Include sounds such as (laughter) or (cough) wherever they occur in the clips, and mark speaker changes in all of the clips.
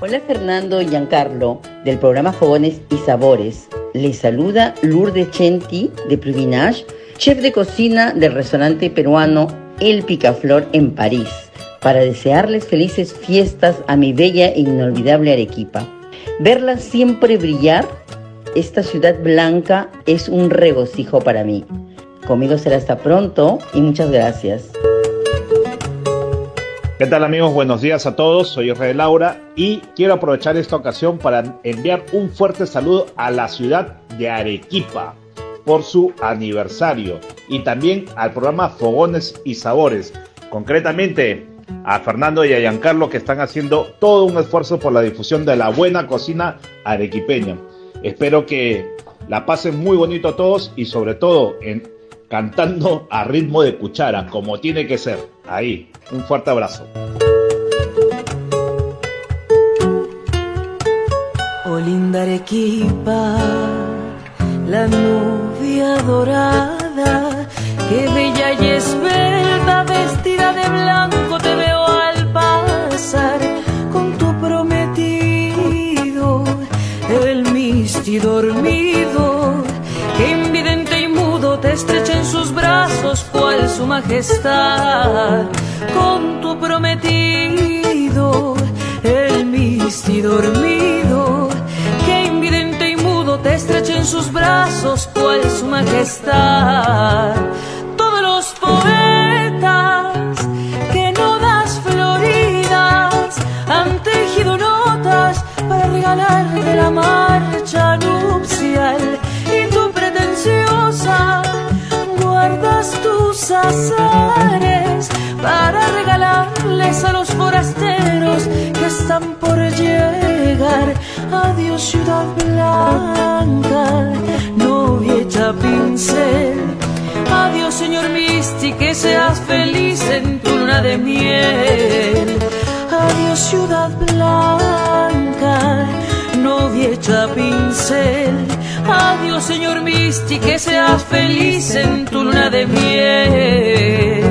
Speaker 1: Hola Fernando y Giancarlo del programa Fogones y Sabores. Les saluda Lourdes Chenti de Pluvinage, chef de cocina del restaurante peruano El Picaflor en París, para desearles felices fiestas a mi bella e inolvidable Arequipa. Verla siempre brillar, esta ciudad blanca es un regocijo para mí. Conmigo será hasta pronto y muchas gracias.
Speaker 2: ¿Qué tal amigos? Buenos días a todos, soy Israel Laura y quiero aprovechar esta ocasión para enviar un fuerte saludo a la ciudad de Arequipa por su aniversario y también al programa Fogones y Sabores, concretamente a Fernando y a Giancarlo que están haciendo todo un esfuerzo por la difusión de la buena cocina arequipeña. Espero que la pasen muy bonito a todos y sobre todo cantando a ritmo de cuchara, como tiene que ser. Ahí, un fuerte abrazo.
Speaker 3: Oh Arequipa, la novia dorada, que bella y esbelta, su majestad, con tu prometido, el misti dormido, que invidente y mudo te estrecha en sus brazos cual su majestad. Azares para regalarles a los forasteros que están por llegar. Adiós ciudad blanca, novia hecha pincel. Adiós señor Misti, que seas feliz en tu luna de miel. Adiós ciudad blanca, novia hecha pincel. Adiós señor Misti, que seas feliz en tu luna de miel.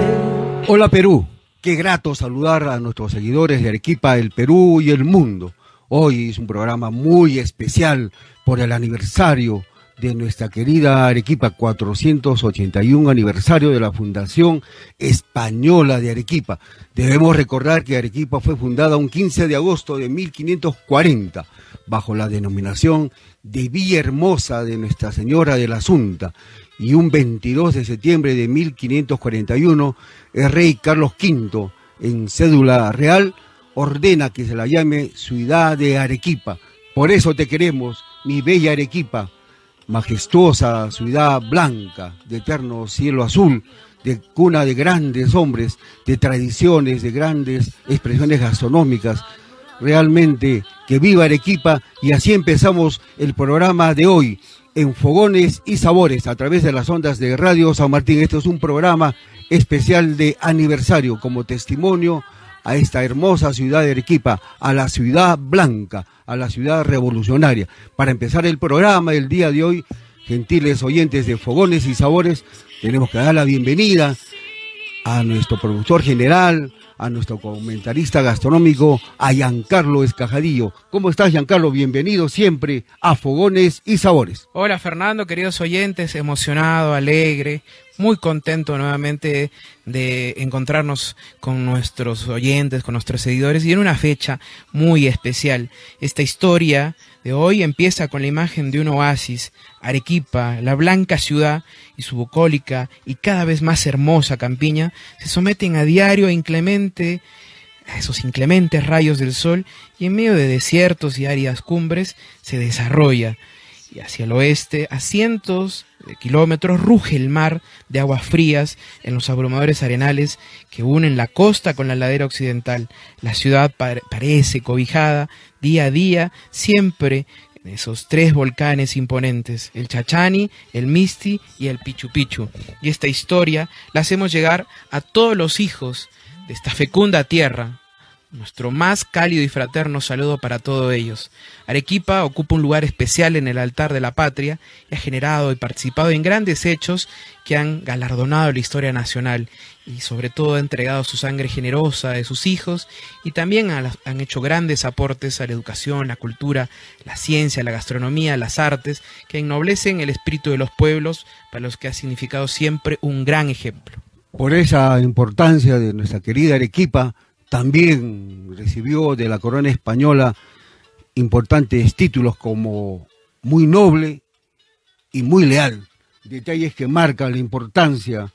Speaker 4: Hola Perú, qué grato saludar a nuestros seguidores de Arequipa, el Perú y el mundo. Hoy es un programa muy especial por el aniversario de nuestra querida Arequipa, 481 aniversario de la Fundación Española de Arequipa. Debemos recordar que Arequipa fue fundada un 15 de agosto de 1540 bajo la denominación de Villa Hermosa de Nuestra Señora de la Asunta y un 22 de septiembre de 1541 el rey Carlos V en cédula real ordena que se la llame Ciudad de Arequipa. Por eso te queremos, mi bella Arequipa, majestuosa ciudad blanca, de eterno cielo azul, de cuna de grandes hombres, de tradiciones, de grandes expresiones gastronómicas. Realmente que viva Arequipa y así empezamos el programa de hoy en Fogones y Sabores a través de las ondas de Radio San Martín. Este es un programa especial de aniversario como testimonio a esta hermosa ciudad de Arequipa, a la ciudad blanca, a la ciudad revolucionaria. Para empezar el programa del día de hoy, gentiles oyentes de Fogones y Sabores, tenemos que dar la bienvenida a nuestro productor general, a nuestro comentarista gastronómico, a Giancarlo Escajadillo. ¿Cómo estás, Giancarlo? Bienvenido siempre a Fogones y Sabores.
Speaker 5: Hola, Fernando, queridos oyentes, emocionado, alegre, muy contento nuevamente de encontrarnos con nuestros oyentes, con nuestros seguidores y en una fecha muy especial. Esta historia de hoy empieza con la imagen de un oasis, Arequipa, la blanca ciudad y su bucólica y cada vez más hermosa campiña se someten a diario a inclemente a esos inclementes rayos del sol y en medio de desiertos y áridas cumbres se desarrolla y hacia el oeste, a cientos kilómetros, ruge el mar de aguas frías en los abrumadores arenales que unen la costa con la ladera occidental. La ciudad parece cobijada día a día, siempre en esos tres volcanes imponentes, el Chachani, el Misti y el Pichu Pichu. Y esta historia la hacemos llegar a todos los hijos de esta fecunda tierra, nuestro más cálido y fraterno saludo para todos ellos. Arequipa ocupa un lugar especial en el altar de la patria y ha generado y participado en grandes hechos que han galardonado la historia nacional y sobre todo ha entregado su sangre generosa de sus hijos y también han hecho grandes aportes a la educación, la cultura, la ciencia, la gastronomía, las artes, que ennoblecen el espíritu de los pueblos, para los que ha significado siempre un gran ejemplo.
Speaker 4: Por esa importancia de nuestra querida Arequipa, también recibió de la corona española importantes títulos como muy noble y muy leal. Detalles que marcan la importancia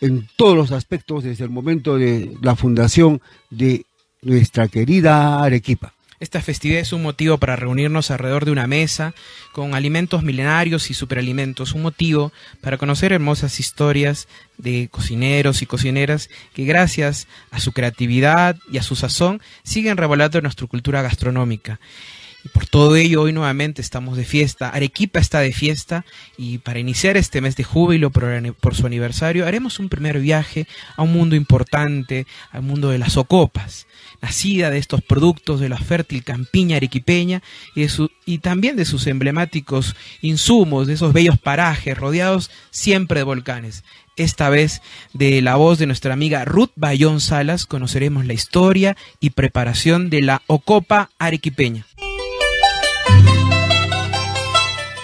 Speaker 4: en todos los aspectos desde el momento de la fundación de nuestra querida Arequipa.
Speaker 5: Esta festividad es un motivo para reunirnos alrededor de una mesa con alimentos milenarios y superalimentos, un motivo para conocer hermosas historias de cocineros y cocineras que gracias a su creatividad y a su sazón siguen revelando nuestra cultura gastronómica. Por todo ello, hoy nuevamente estamos de fiesta. Arequipa está de fiesta y para iniciar este mes de júbilo por, su aniversario, haremos un primer viaje a un mundo importante, al mundo de las ocopas, nacida de estos productos de la fértil campiña arequipeña y, y también de sus emblemáticos insumos, de esos bellos parajes rodeados siempre de volcanes. Esta vez, de la voz de nuestra amiga Ruth Bayón Salas, conoceremos la historia y preparación de la ocopa arequipeña.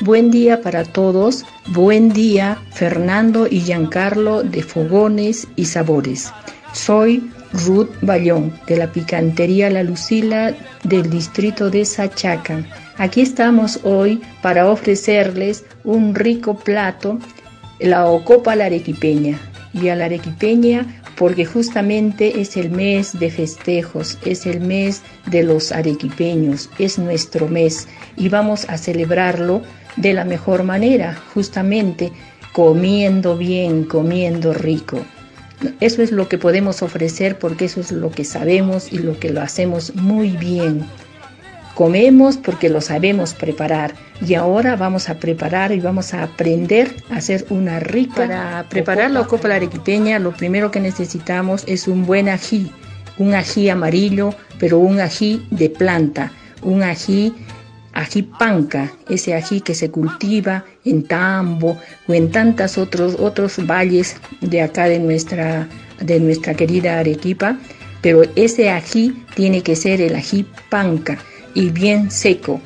Speaker 6: Buen día para todos. Buen día, Fernando y Giancarlo de Fogones y Sabores. Soy Ruth Bayón de la Picantería La Lucila del distrito de Sachaca. Aquí estamos hoy para ofrecerles un rico plato, la ocopa la arequipeña. Y a la arequipeña porque justamente es el mes de festejos, es el mes de los arequipeños, es nuestro mes y vamos a celebrarlo de la mejor manera, justamente comiendo bien, comiendo rico. Eso es lo que podemos ofrecer porque eso es lo que sabemos y lo que lo hacemos muy bien. Comemos porque lo sabemos preparar y ahora vamos a preparar y vamos a aprender a hacer una rica. Para preparar la copa arequipeña lo primero que necesitamos es un buen ají, un ají amarillo, pero un ají de planta, un ají ají panca, ese ají que se cultiva en Tambo o en tantos otros, otros valles de acá de nuestra, de nuestra querida Arequipa, pero ese ají tiene que ser el ají panca y bien seco.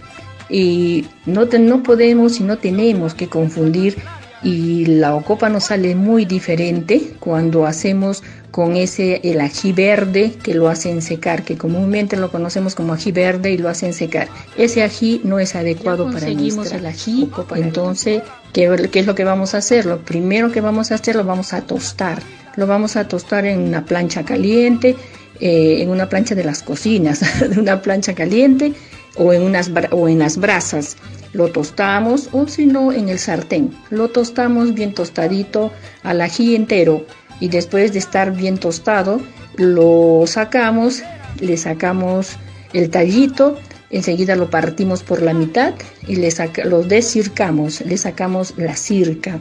Speaker 6: Y no, no podemos y no tenemos que confundir y la ocopa nos sale muy diferente cuando hacemos con ese el ají verde que lo hacen secar, que comúnmente lo conocemos como ají verde y lo hacen secar. Ese ají no es adecuado para nuestra el ají, entonces ¿qué, ¿qué es lo que vamos a hacer? Lo primero que vamos a hacer lo vamos a tostar. Lo vamos a tostar en una plancha caliente, eh, en una plancha de las cocinas, (laughs) de una plancha caliente o en, unas, o en las brasas lo tostamos o si no en el sartén. Lo tostamos bien tostadito al ají entero y después de estar bien tostado lo sacamos, le sacamos el tallito, enseguida lo partimos por la mitad y le lo descircamos, le sacamos la circa.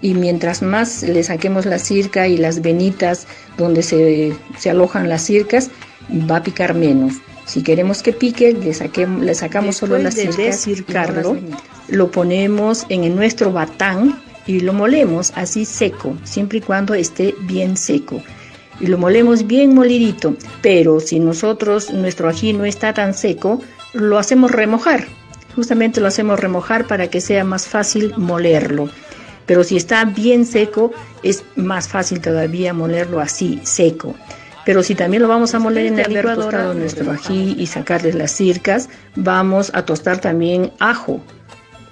Speaker 6: Y mientras más le saquemos la circa y las venitas donde se, se alojan las circas, va a picar menos. Si queremos que pique, le, saquemos, le sacamos solo las de circarlo, lo ponemos en nuestro batán y lo molemos así seco, siempre y cuando esté bien seco. Y lo molemos bien molidito, pero si nosotros, nuestro ají no está tan seco, lo hacemos remojar. Justamente lo hacemos remojar para que sea más fácil molerlo. Pero si está bien seco, es más fácil todavía molerlo así, seco. Pero si también lo vamos a moler en el licuadora, nuestro ají y sacarle las circas, vamos a tostar también ajo.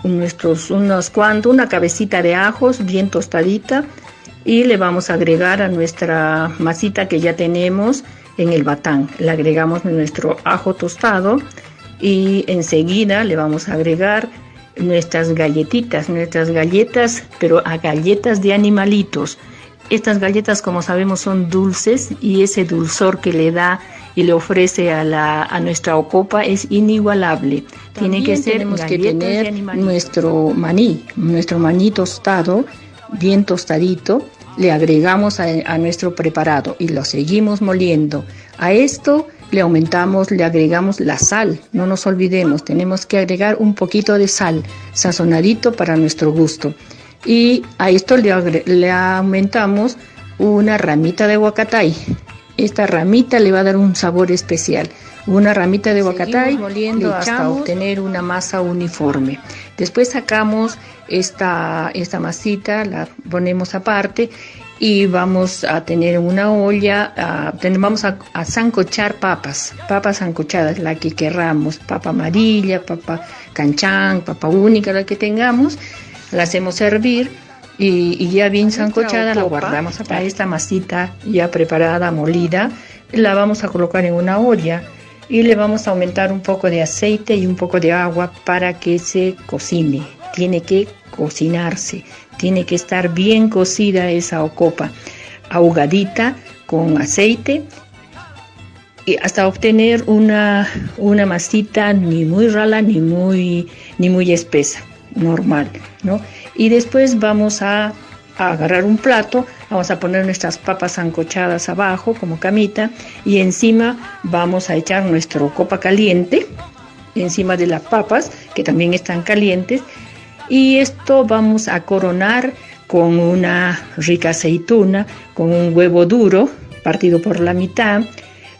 Speaker 6: Nuestros, unos cuantos, una cabecita de ajos bien tostadita y le vamos a agregar a nuestra masita que ya tenemos en el batán. Le agregamos nuestro ajo tostado y enseguida le vamos a agregar nuestras galletitas, nuestras galletas, pero a galletas de animalitos. Estas galletas, como sabemos, son dulces y ese dulzor que le da y le ofrece a, la, a nuestra ocopa es inigualable. Tiene que ser tenemos que tener nuestro maní, nuestro maní tostado, bien tostadito, le agregamos a, a nuestro preparado y lo seguimos moliendo. A esto le aumentamos, le agregamos la sal. No nos olvidemos, tenemos que agregar un poquito de sal, sazonadito para nuestro gusto. Y a esto le, le aumentamos una ramita de huacatay. Esta ramita le va a dar un sabor especial. Una ramita de huacatay moliendo hasta obtener una masa uniforme. Después sacamos esta, esta masita, la ponemos aparte y vamos a tener una olla, vamos a, a, zancochar papas, papas zancochadas, la que querramos, papa amarilla, papa canchán, papa única, la que tengamos, la hacemos hervir y, ya bien zancochada la guardamos a esta masita ya preparada, molida, la vamos a colocar en una olla y le vamos a aumentar un poco de aceite y un poco de agua para que se cocine. Tiene que cocinarse. Tiene que estar bien cocida esa ocopa, ahogadita con aceite y hasta obtener una, una masita ni muy rala ni muy, ni muy espesa, normal, ¿no? Y después vamos a, a agarrar un plato, vamos a poner nuestras papas ancochadas abajo como camita y encima vamos a echar nuestro copa caliente encima de las papas que también están calientes y esto vamos a coronar con una rica aceituna, con un huevo duro partido por la mitad,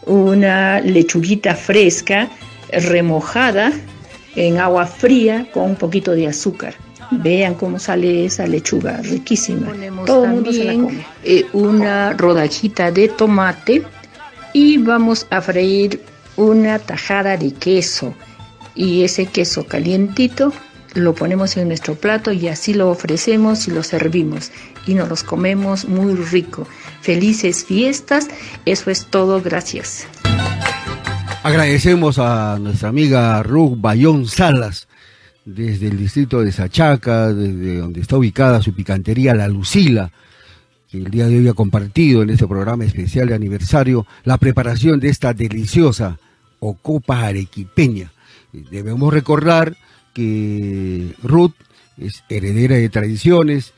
Speaker 6: una lechuguita fresca remojada en agua fría con un poquito de azúcar. Vean cómo sale esa lechuga, riquísima. Todo el mundo se la come. Eh, una rodajita de tomate y vamos a freír una tajada de queso. Y ese queso calientito lo ponemos en nuestro plato y así lo ofrecemos y lo servimos y nos los comemos muy rico. Felices fiestas, eso es todo, gracias.
Speaker 4: Agradecemos a nuestra amiga Ruth Bayón Salas, desde el distrito de Sachaca, desde donde está ubicada su picantería La Lucila, que el día de hoy ha compartido en este programa especial de aniversario la preparación de esta deliciosa ocopa arequipeña. Debemos recordar que Ruth es heredera de tradiciones,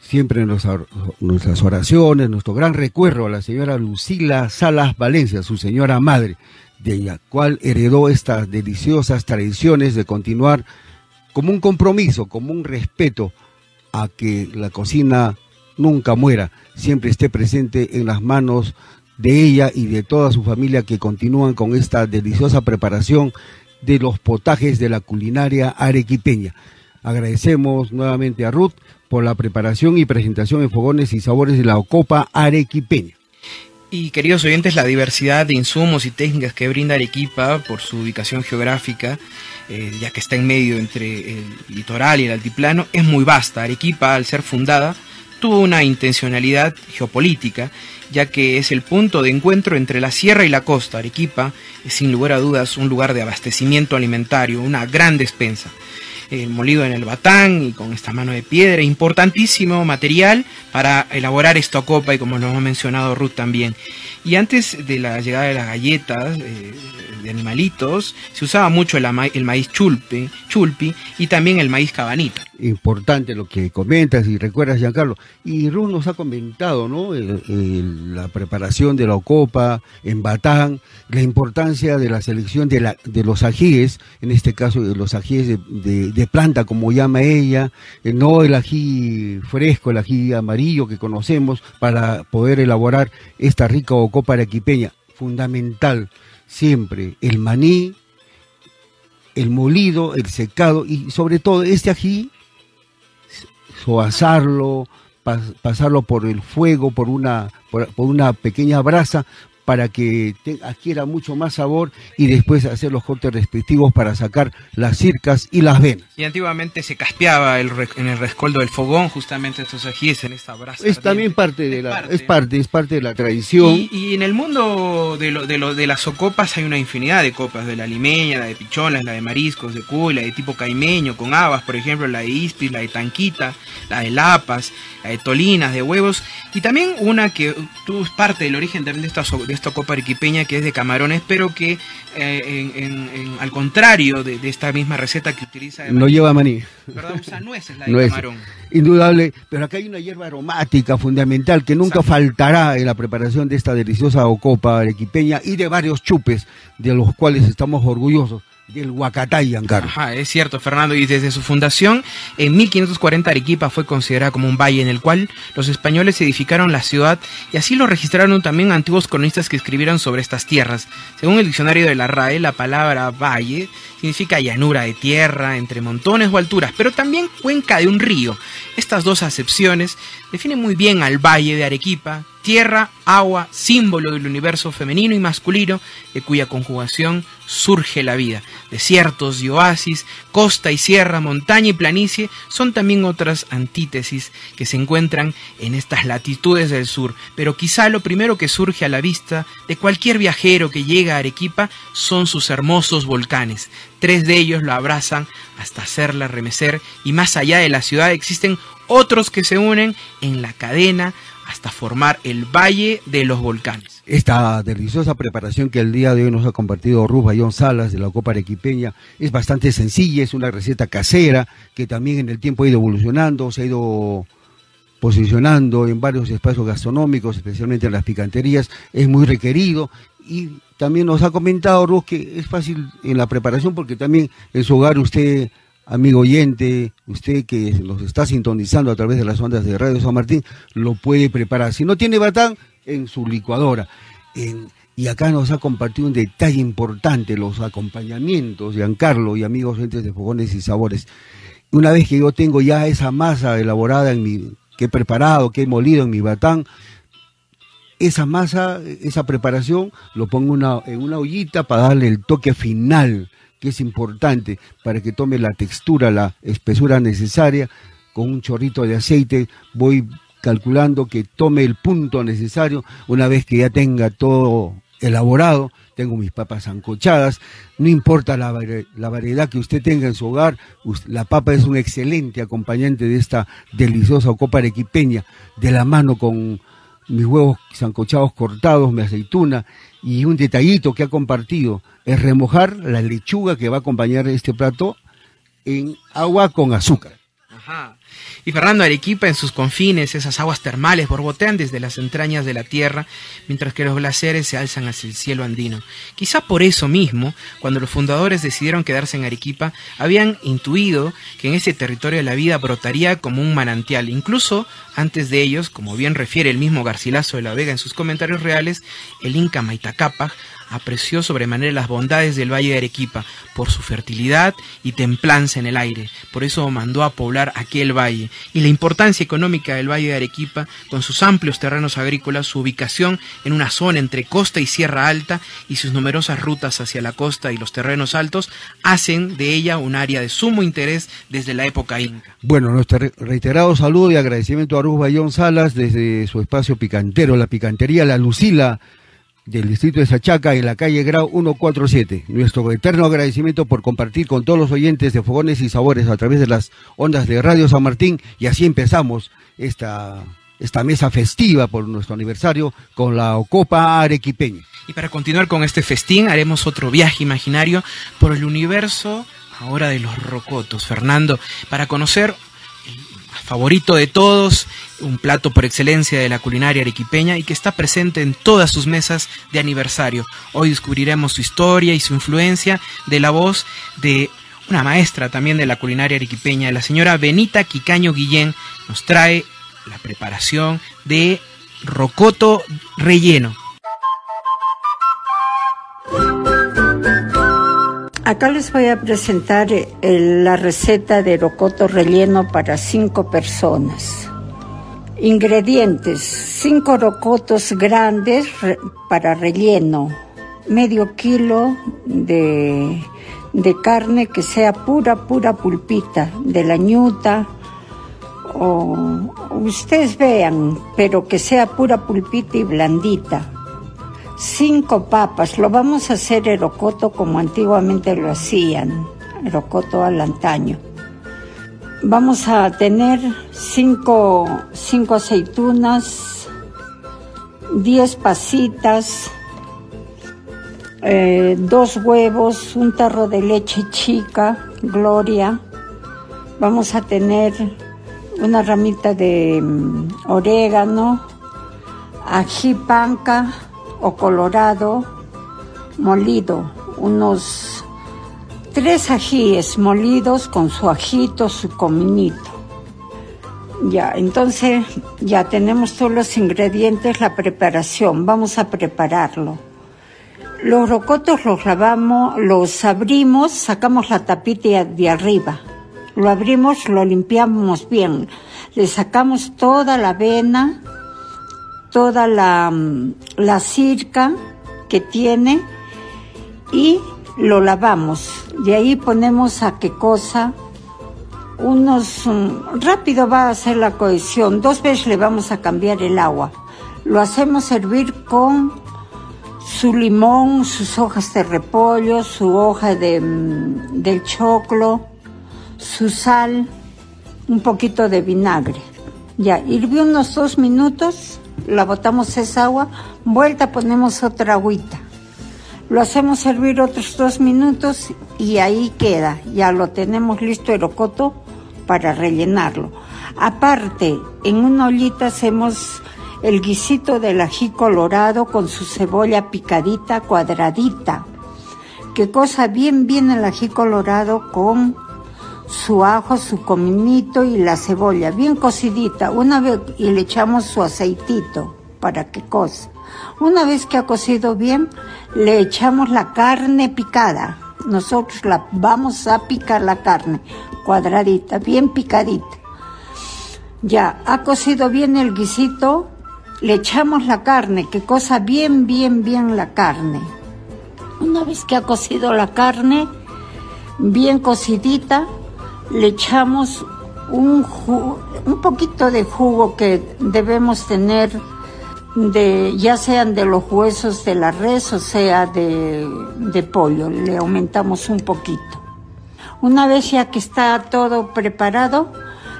Speaker 4: siempre en nuestras oraciones, nuestro gran recuerdo a la señora Lucila Salas Valencia, su señora madre, de la cual heredó estas deliciosas tradiciones de continuar como un compromiso, como un respeto a que la cocina nunca muera, siempre esté presente en las manos de ella y de toda su familia que continúan con esta deliciosa preparación de los potajes de la culinaria arequipeña. Agradecemos nuevamente a Ruth por la preparación y presentación de fogones y sabores de la Ocopa arequipeña.
Speaker 5: Y queridos oyentes, la diversidad de insumos y técnicas que brinda Arequipa por su ubicación geográfica, eh, ya que está en medio entre el litoral y el altiplano, es muy vasta. Arequipa, al ser fundada, tuvo una intencionalidad geopolítica ya que es el punto de encuentro entre la sierra y la costa. Arequipa es sin lugar a dudas un lugar de abastecimiento alimentario, una gran despensa. El molido en el batán y con esta mano de piedra, importantísimo material para elaborar esta copa y como nos ha mencionado Ruth también. Y antes de la llegada de las galletas eh, de animalitos, se usaba mucho el, maíz chulpe, chulpi y también el maíz cabanita.
Speaker 4: Importante lo que comentas y recuerdas, Giancarlo. Y Ruth nos ha comentado, ¿no? la preparación de la copa en Batán, la importancia de la selección de, la, de los ajíes, en este caso de los ajíes de, de, planta, como llama ella, eh, no el ají fresco, el ají amarillo que conocemos, para poder elaborar esta rica copa arequipeña, fundamental siempre el maní, el molido, el secado y sobre todo este ají, soazarlo, pasarlo por el fuego, por una, por, una pequeña brasa para que adquiera mucho más sabor y después hacer los cortes respectivos para sacar las circas y las venas.
Speaker 5: Y antiguamente se caspeaba el, en el rescoldo del fogón justamente estos ajíes en esta brasa.
Speaker 4: Es también parte de la es parte es parte de la tradición.
Speaker 5: Y, en el mundo de lo, de lo de las socopas hay una infinidad de copas, de la limeña, la de picholas, la de mariscos, de cuy, la de tipo caimeño con habas, por ejemplo, la de ispis, la de tanquita, la de lapas, la de tolinas, de huevos y también una que tuvo parte del origen también de esta, de esta copa arequipeña que es de camarones, pero que eh, al contrario de, esta misma receta que utiliza...
Speaker 4: no lleva maní.
Speaker 5: Perdón, usa nueces la de camarón.
Speaker 4: Indudable, pero acá hay una hierba aromática fundamental que nunca faltará en la preparación de esta deliciosa copa arequipeña y de varios chupes de los cuales estamos orgullosos del Huacatay, Giancarlo.
Speaker 5: Ajá, es cierto, Fernando, y desde su fundación, en 1540 Arequipa fue considerada como un valle en el cual los españoles edificaron la ciudad y así lo registraron también antiguos cronistas que escribieron sobre estas tierras. Según el diccionario de la RAE, la palabra valle significa llanura de tierra, entre montones o alturas, pero también cuenca de un río. Estas dos acepciones definen muy bien al valle de Arequipa, tierra, agua, símbolo del universo femenino y masculino, de cuya conjugación surge la vida. Desiertos y oasis, costa y sierra, montaña y planicie son también otras antítesis que se encuentran en estas latitudes del sur, pero quizá lo primero que surge a la vista de cualquier viajero que llega a Arequipa son sus hermosos volcanes. Tres de ellos lo abrazan hasta hacerla remecer y más allá de la ciudad existen otros que se unen en la cadena hasta formar el Valle de los Volcanes.
Speaker 4: Esta deliciosa preparación que el día de hoy nos ha compartido Ruz Bayón Salas de la Copa Arequipeña es bastante sencilla, es una receta casera que también en el tiempo ha ido evolucionando, se ha ido posicionando en varios espacios gastronómicos, especialmente en las picanterías, es muy requerido y también nos ha comentado Ruz que es fácil en la preparación porque también en su hogar usted amigo oyente, usted que nos está sintonizando a través de las ondas de Radio San Martín, lo puede preparar. Si no tiene batán, en su licuadora. y acá nos ha compartido un detalle importante, los acompañamientos, Giancarlo y amigos oyentes de Fogones y Sabores. Una vez que yo tengo ya esa masa elaborada en mi, que he preparado, que he molido en mi batán, esa masa, esa preparación, lo pongo en una ollita para darle el toque final que es importante para que tome la textura, la espesura necesaria. Con un chorrito de aceite voy calculando que tome el punto necesario. Una vez que ya tenga todo elaborado, tengo mis papas ancochadas, no importa la, la, variedad que usted tenga en su hogar, la papa es un excelente acompañante de esta deliciosa copa arequipeña, de la mano con mis huevos sancochados cortados, mi aceituna y un detallito que ha compartido es remojar la lechuga que va a acompañar este plato en agua con azúcar.
Speaker 5: Ajá. Y Fernando Arequipa en sus confines, esas aguas termales borbotean desde las entrañas de la tierra, mientras que los glaciares se alzan hacia el cielo andino. Quizá por eso mismo, cuando los fundadores decidieron quedarse en Arequipa, habían intuido que en ese territorio la vida brotaría como un manantial. Incluso antes de ellos, como bien refiere el mismo Garcilaso de la Vega en sus comentarios reales, el Inca Maitacapa apreció sobremanera las bondades del Valle de Arequipa por su fertilidad y templanza en el aire. Por eso mandó a poblar aquel valle. Y la importancia económica del Valle de Arequipa, con sus amplios terrenos agrícolas, su ubicación en una zona entre costa y sierra alta y sus numerosas rutas hacia la costa y los terrenos altos, hacen de ella un área de sumo interés desde la época inca.
Speaker 4: Bueno, nuestro reiterado saludo y agradecimiento a Ruz Bayón Salas desde su espacio picantero, la picantería La Lucila del distrito de Sachaca en la calle Grau 147. Nuestro eterno agradecimiento por compartir con todos los oyentes de Fogones y Sabores a través de las ondas de Radio San Martín y así empezamos esta, esta mesa festiva por nuestro aniversario con la Copa Arequipeña.
Speaker 5: Y para continuar con este festín haremos otro viaje imaginario por el universo ahora de los rocotos, Fernando, para conocer favorito de todos, un plato por excelencia de la culinaria arequipeña y que está presente en todas sus mesas de aniversario. Hoy descubriremos su historia y su influencia de la voz de una maestra también de la culinaria arequipeña, la señora Benita Quicaño Guillén, nos trae la preparación de rocoto relleno.
Speaker 7: Acá les voy a presentar la receta de rocoto relleno para cinco personas. Ingredientes, 5 rocotos grandes para relleno, medio kilo de, de, carne que sea pura, pura pulpita, de la ñuta, o ustedes vean, pero que sea pura pulpita y blandita. Cinco papas, lo vamos a hacer erocoto como antiguamente lo hacían, erocoto al antaño. Vamos a tener cinco, cinco aceitunas, diez pasitas, eh, dos huevos, un tarro de leche chica, Gloria. Vamos a tener una ramita de mm, orégano, ají panca o colorado molido, unos tres ajíes molidos con su ajito, su cominito. Ya, entonces ya tenemos todos los ingredientes, la preparación. Vamos a prepararlo. Los rocotos los lavamos, los abrimos, sacamos la tapita de arriba lo abrimos, lo limpiamos bien, le sacamos toda la avena, toda la, mm, la circa que tiene y lo lavamos. De ahí ponemos a qué cosa, unos, mm, rápido va a hacer la cohesión, dos veces le vamos a cambiar el agua. Lo hacemos hervir con su limón, sus hojas de repollo, su hoja de, mm, del choclo, su sal, un poquito de vinagre. Ya, hirvió unos dos minutos, la botamos esa agua, vuelta ponemos otra agüita. Lo hacemos hervir otros dos minutos y ahí queda. Ya lo tenemos listo el rocoto para rellenarlo. Aparte, en una ollita hacemos el guisito del ají colorado con su cebolla picadita, cuadradita. Qué cosa bien, bien el ají colorado con su ajo, su cominito y la cebolla, bien cocidita, una vez y le echamos su aceitito para que cosa. Una vez que ha cocido bien, le echamos la carne picada. Nosotros la vamos a picar la carne cuadradita, bien picadita. Ya ha cocido bien el guisito, le echamos la carne, que cosa bien, bien, bien la carne. Una vez que ha cocido la carne, bien cocidita, le echamos un, un poquito de jugo que debemos tener de ya sean de los huesos de la res o sea de, de pollo, le aumentamos un poquito. Una vez ya que está todo preparado,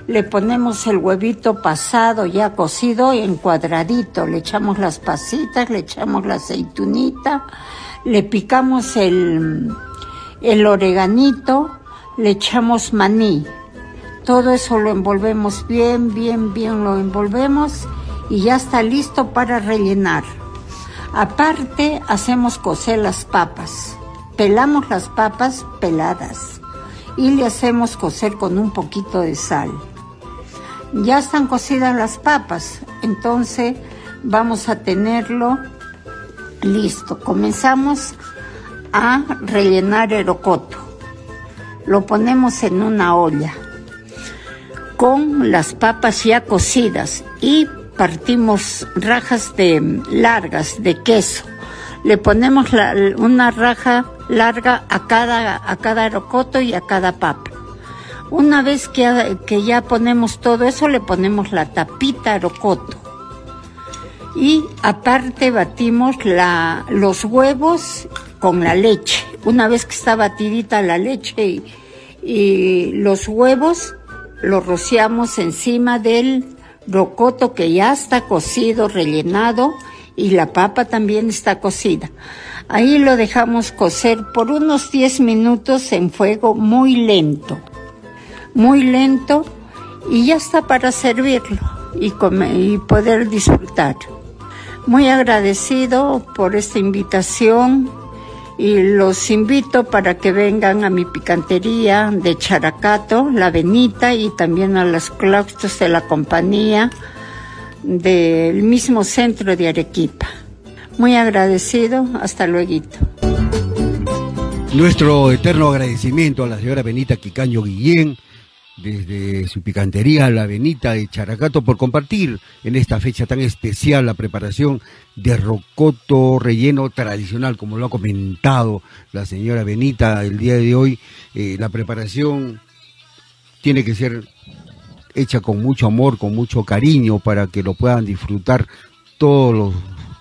Speaker 7: le ponemos el huevito pasado ya cocido en cuadradito, le echamos las pasitas, le echamos la aceitunita, le picamos el, el oreganito, le echamos maní. Todo eso lo envolvemos bien, bien, bien, lo envolvemos y ya está listo para rellenar. Aparte hacemos cocer las papas. Pelamos las papas peladas y le hacemos cocer con un poquito de sal. Ya están cocidas las papas, entonces vamos a tenerlo listo. Comenzamos a rellenar el rocoto lo ponemos en una olla con las papas ya cocidas y partimos rajas de largas de queso. Le ponemos una raja larga a cada, a cada y a cada papa. Una vez que, que ya ponemos todo eso, le ponemos la tapita aerocoto. Y aparte batimos la, los huevos con la leche. Una vez que está batidita la leche y, los huevos, los rociamos encima del rocoto que ya está cocido, rellenado y la papa también está cocida. Ahí lo dejamos cocer por unos 10 minutos en fuego muy lento, muy lento y ya está para servirlo y, y poder disfrutar. Muy agradecido por esta invitación y los invito para que vengan a mi picantería de Characato, La Benita y también a los claustros de la compañía del mismo centro de Arequipa. Muy agradecido, hasta luego.
Speaker 4: Nuestro eterno agradecimiento a la señora Benita Quicaño Guillén desde su picantería La Benita de Characato por compartir en esta fecha tan especial la preparación de rocoto relleno tradicional, como lo ha comentado la señora Benita el día de hoy. Eh, la preparación tiene que ser hecha con mucho amor, con mucho cariño para que lo puedan disfrutar todos los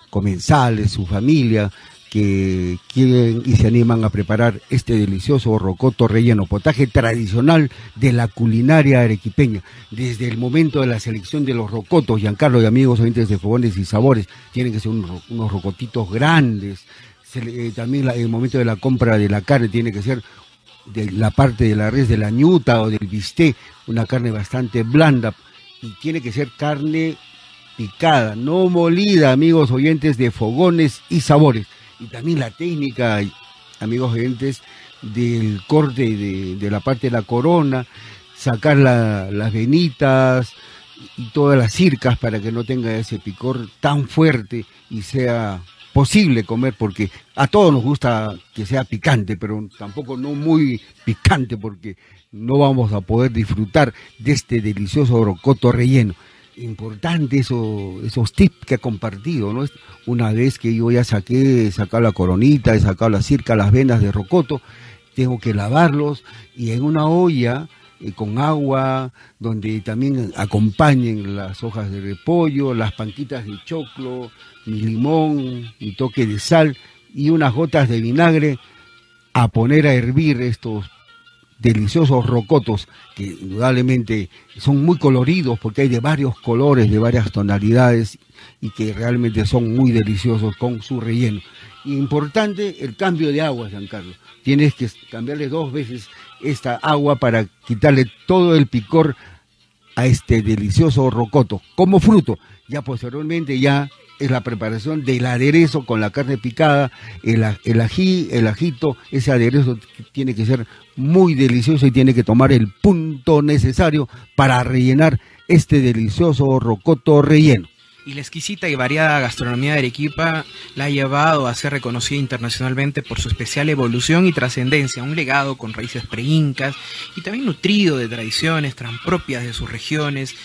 Speaker 4: comensales, su familia, que quieren y se animan a preparar este delicioso rocoto relleno, potaje tradicional de la culinaria arequipeña. Desde el momento de la selección de los rocotos, Giancarlo y amigos oyentes de fogones y sabores, tienen que ser unos, rocotitos grandes. Eh, también el momento de la compra de la carne tiene que ser de la parte de la res de la ñuta o del bistec, una carne bastante blanda y tiene que ser carne picada, no molida, amigos oyentes de fogones y sabores y también la técnica, amigos oyentes, del corte de, la parte de la corona, sacar las venitas y todas las circas para que no tenga ese picor tan fuerte y sea posible comer porque a todos nos gusta que sea picante, pero tampoco no muy picante porque no vamos a poder disfrutar de este delicioso brocoto relleno importante eso, esos tips que ha compartido, ¿no? Una vez que yo ya saqué, he sacado la coronita, he sacado la circa, las venas de rocoto, tengo que lavarlos y en una olla eh, con agua, donde también acompañen las hojas de repollo, las panquitas de choclo, mi limón, mi toque de sal y unas gotas de vinagre a poner a hervir estos deliciosos rocotos que indudablemente son muy coloridos porque hay de varios colores, de varias tonalidades y que realmente son muy deliciosos con su relleno. Importante el cambio de agua, San Carlos. Tienes que cambiarle dos veces esta agua para quitarle todo el picor a este delicioso rocoto como fruto. Ya posteriormente ya es la preparación del aderezo con la carne picada, el, el ají, el ajito, ese aderezo tiene que ser muy delicioso y tiene que tomar el punto necesario para rellenar este delicioso rocoto relleno.
Speaker 5: Y la exquisita y variada gastronomía de Arequipa la ha llevado a ser reconocida internacionalmente por su especial evolución y trascendencia, un legado con raíces preincas y también nutrido de tradiciones tan propias de sus regiones,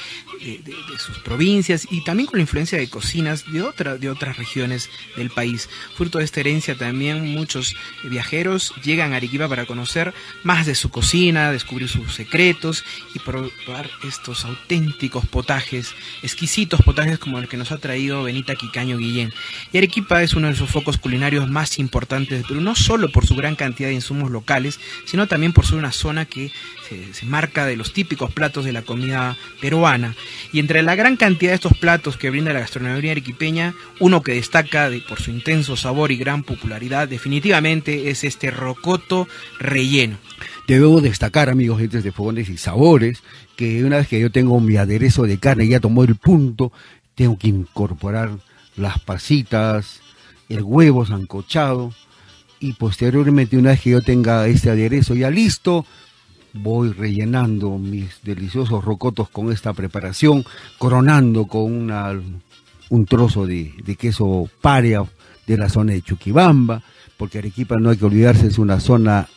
Speaker 5: de, sus provincias y también con la influencia de cocinas de, otra, de otras regiones del país. Fruto de esta herencia también muchos viajeros llegan a Arequipa para conocer más de su cocina, descubrir sus secretos y probar estos auténticos potajes, exquisitos potajes como el que nos ha traído Benita Quicaño Guillén. Y Arequipa es uno de sus focos culinarios más importantes de Perú, no solo por su gran cantidad de insumos locales, sino también por ser una zona que se, marca de los típicos platos de la comida peruana. Y entre la gran cantidad de estos platos que brinda la gastronomía arequipeña, uno que destaca por su intenso sabor y gran popularidad definitivamente es este rocoto relleno.
Speaker 4: Debo destacar, amigos, gentes de fogones y sabores, que una vez que yo tengo mi aderezo de carne, ya tomó el punto, tengo que incorporar las pasitas, el huevo sancochado, y posteriormente, una vez que yo tenga este aderezo ya listo, voy rellenando mis deliciosos rocotos con esta preparación, coronando con una, un trozo de, queso paria de la zona de Chuquibamba, porque Arequipa no hay que olvidarse, es una zona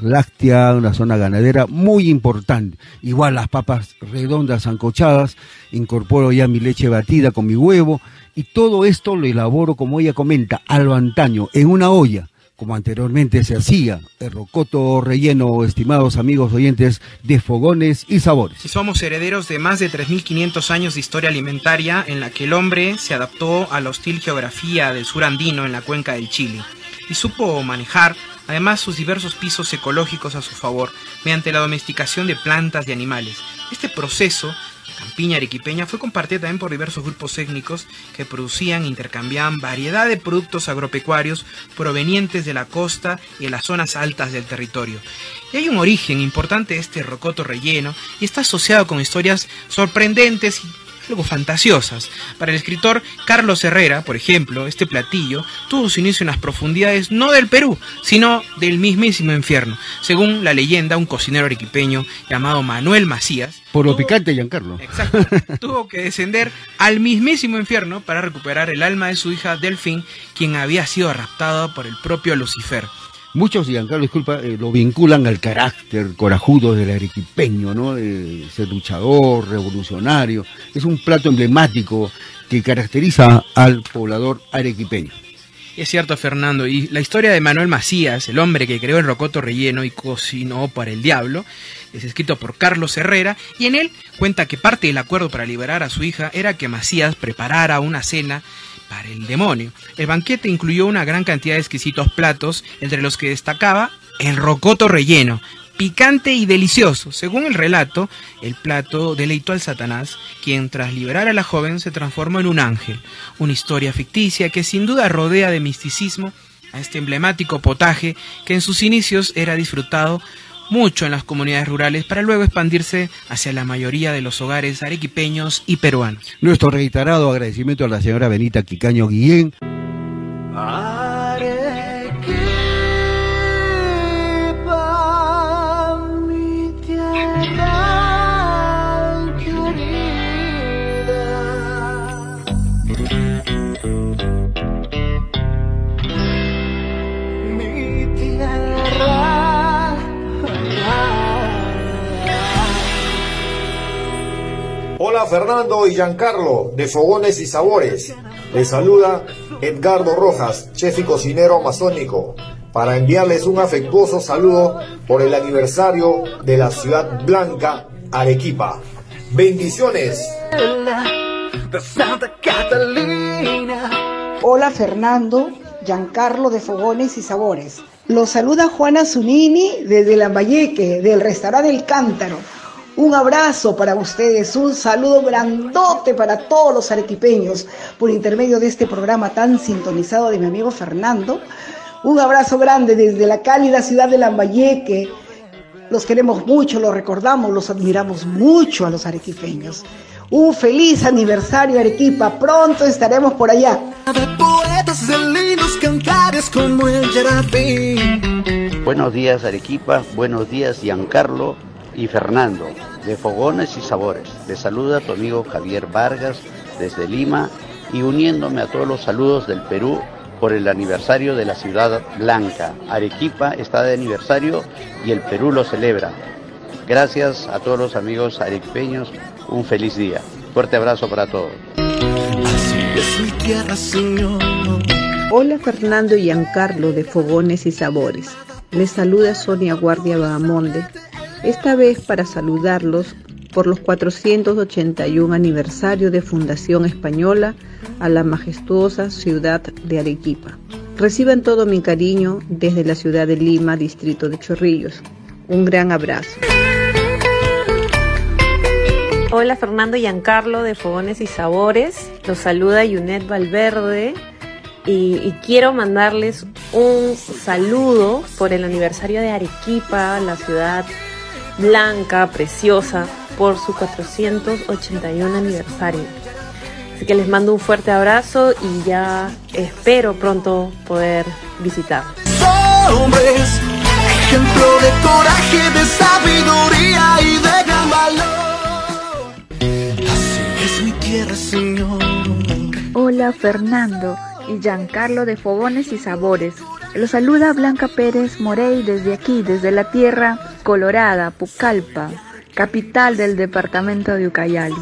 Speaker 4: láctea, una zona ganadera muy importante. Igual las papas redondas ancochadas, incorporo ya mi leche batida con mi huevo y todo esto lo elaboro, como ella comenta, al antaño, en una olla como anteriormente se hacía, el rocoto relleno, estimados amigos oyentes de Fogones y Sabores.
Speaker 5: Somos herederos de más de 3.500 años de historia alimentaria en la que el hombre se adaptó a la hostil geografía del sur andino en la cuenca del Chile y supo manejar además sus diversos pisos ecológicos a su favor mediante la domesticación de plantas y animales. Este proceso campiña arequipeña fue compartida también por diversos grupos étnicos que producían intercambiaban variedad de productos agropecuarios provenientes de la costa y de las zonas altas del territorio. Y hay un origen importante de este rocoto relleno y está asociado con historias sorprendentes y algo fantasiosas. Para el escritor Carlos Herrera, por ejemplo, este platillo tuvo su inicio en las profundidades no del Perú, sino del mismísimo infierno. Según la leyenda, un cocinero arequipeño llamado Manuel Macías.
Speaker 4: Por lo picante, Giancarlo.
Speaker 5: Exacto. (laughs) tuvo que descender al mismísimo infierno para recuperar el alma de su hija Delfín, quien había sido raptada por el propio Lucifer.
Speaker 4: Muchos, Giancarlo, disculpa, eh, lo vinculan al carácter corajudo del arequipeño, ¿no? De ser luchador, revolucionario. Es un plato emblemático que caracteriza al poblador arequipeño.
Speaker 5: Es cierto, Fernando, y la historia de Manuel Macías, el hombre que creó el rocoto relleno y cocinó para el diablo, es escrito por Carlos Herrera, y en él cuenta que parte del acuerdo para liberar a su hija era que Macías preparara una cena para el demonio. El banquete incluyó una gran cantidad de exquisitos platos, entre los que destacaba el rocoto relleno, picante y delicioso. Según el relato, el plato deleitó al Satanás, quien tras liberar a la joven se transformó en un ángel, una historia ficticia que sin duda rodea de misticismo a este emblemático potaje que en sus inicios era disfrutado mucho en las comunidades rurales para luego expandirse hacia la mayoría de los hogares arequipeños y peruanos.
Speaker 4: Nuestro reiterado agradecimiento a la señora Benita Quicaño Guillén.
Speaker 8: Hola Fernando y Giancarlo de Fogones y Sabores. Les saluda Edgardo Rojas, chef y cocinero amazónico, para enviarles un afectuoso saludo por el aniversario de la ciudad blanca Arequipa. Bendiciones.
Speaker 9: Hola Fernando, Giancarlo de Fogones y Sabores. Los saluda Juana Zunini desde Lambayeque, del restaurante El Cántaro. Un abrazo para ustedes, un saludo grandote para todos los arequipeños por intermedio de este programa tan sintonizado de mi amigo Fernando. Un abrazo grande desde la cálida ciudad de Lambayeque. Los queremos mucho, los recordamos, los admiramos mucho a los arequipeños. Un feliz aniversario Arequipa, pronto estaremos por allá.
Speaker 10: Buenos días Arequipa, buenos días Giancarlo y Fernando, de Fogones y Sabores. Les saluda tu amigo Javier Vargas desde Lima y uniéndome a todos los saludos del Perú por el aniversario de la ciudad blanca. Arequipa está de aniversario y el Perú lo celebra. Gracias a todos los amigos arequipeños, un feliz día. Fuerte abrazo para todos.
Speaker 11: Hola Fernando y Giancarlo de Fogones y Sabores. Les saluda Sonia Guardia Bahamonde esta vez para saludarlos por los 481 aniversario de Fundación Española a la majestuosa ciudad de Arequipa. Reciban todo mi cariño desde la ciudad de Lima, distrito de Chorrillos. Un gran abrazo.
Speaker 12: Hola Fernando Giancarlo de Fogones y Sabores. Los saluda Yunet Valverde y, quiero mandarles un saludo por el aniversario de Arequipa, la ciudad blanca, preciosa, por su 481 aniversario. Así que les mando un fuerte abrazo y ya espero pronto poder visitar.
Speaker 13: Hombres, ejemplo de coraje, de sabiduría y de gran valor. Así es mi tierra, Señor.
Speaker 14: Hola Fernando y Giancarlo de Fogones y Sabores. Los saluda Blanca Pérez Morey desde aquí, desde la tierra colorada, Pucallpa, capital del departamento de Ucayali.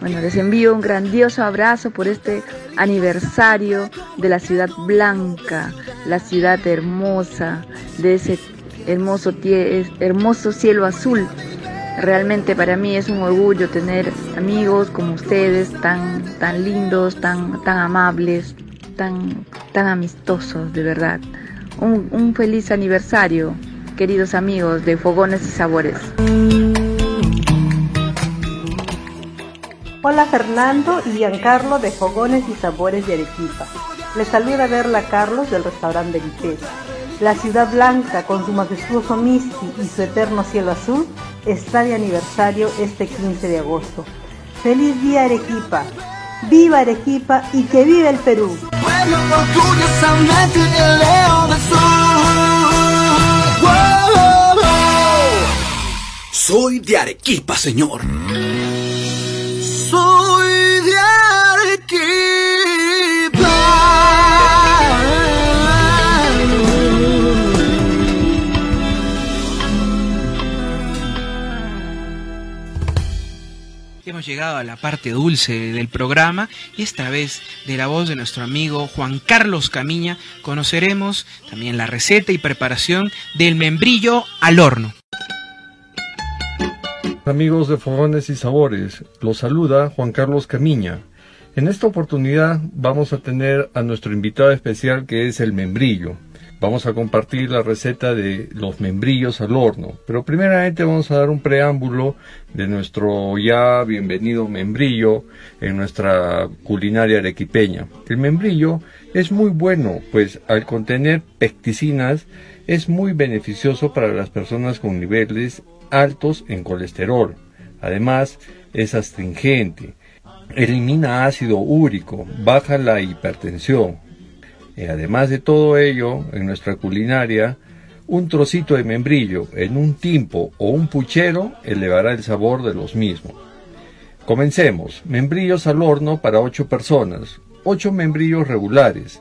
Speaker 14: Bueno, les envío un grandioso abrazo por este aniversario de la ciudad blanca, la ciudad hermosa, de ese hermoso, hermoso cielo azul. Realmente para mí es un orgullo tener amigos como ustedes, tan, tan lindos, tan, tan amables, tan, tan amistosos, de verdad. Un, un feliz aniversario, queridos amigos de Fogones y Sabores.
Speaker 15: Hola Fernando y Giancarlo de Fogones y Sabores de Arequipa. Les saluda Verla Carlos del restaurante Vitesse. La ciudad blanca con su majestuoso Misti y su eterno cielo azul está de aniversario este 15 de agosto. ¡Feliz día Arequipa! ¡Viva Arequipa y que viva el Perú!
Speaker 13: Bueno, orgullosamente Soy de Arequipa, señor. Soy de Arequipa.
Speaker 5: Hemos llegado a la parte dulce del programa y esta vez de la voz de nuestro amigo Juan Carlos Camiña conoceremos también la receta y preparación del membrillo al horno.
Speaker 16: Amigos de Fogones y Sabores, los saluda Juan Carlos Camiña. En esta oportunidad vamos a tener a nuestro invitado especial que es el membrillo. Vamos a compartir la receta de los membrillos al horno, pero primeramente vamos a dar un preámbulo de nuestro ya bienvenido membrillo en nuestra culinaria arequipeña. El membrillo es muy bueno, pues al contener pecticinas es muy beneficioso para las personas con niveles altos en colesterol. Además, es astringente, elimina ácido úrico, baja la hipertensión, además de todo ello, en nuestra culinaria, un trocito de membrillo en un timpo o un puchero elevará el sabor de los mismos. Comencemos. Membrillos al horno para 8 personas. 8 membrillos regulares.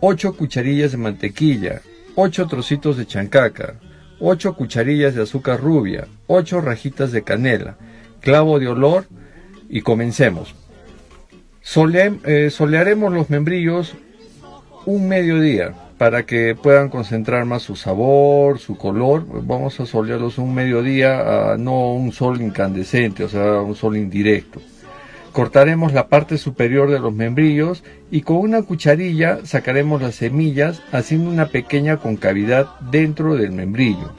Speaker 16: 8 cucharillas de mantequilla. 8 trocitos de chancaca. 8 cucharillas de azúcar rubia. 8 rajitas de canela. Clavo de olor. Y comencemos. Eh, solearemos los membrillos un mediodía para que puedan concentrar más su sabor, su color. Vamos a solearlos un mediodía, no un sol incandescente, o sea, un sol indirecto. Cortaremos la parte superior de los membrillos y con una cucharilla sacaremos las semillas haciendo una pequeña concavidad dentro del membrillo.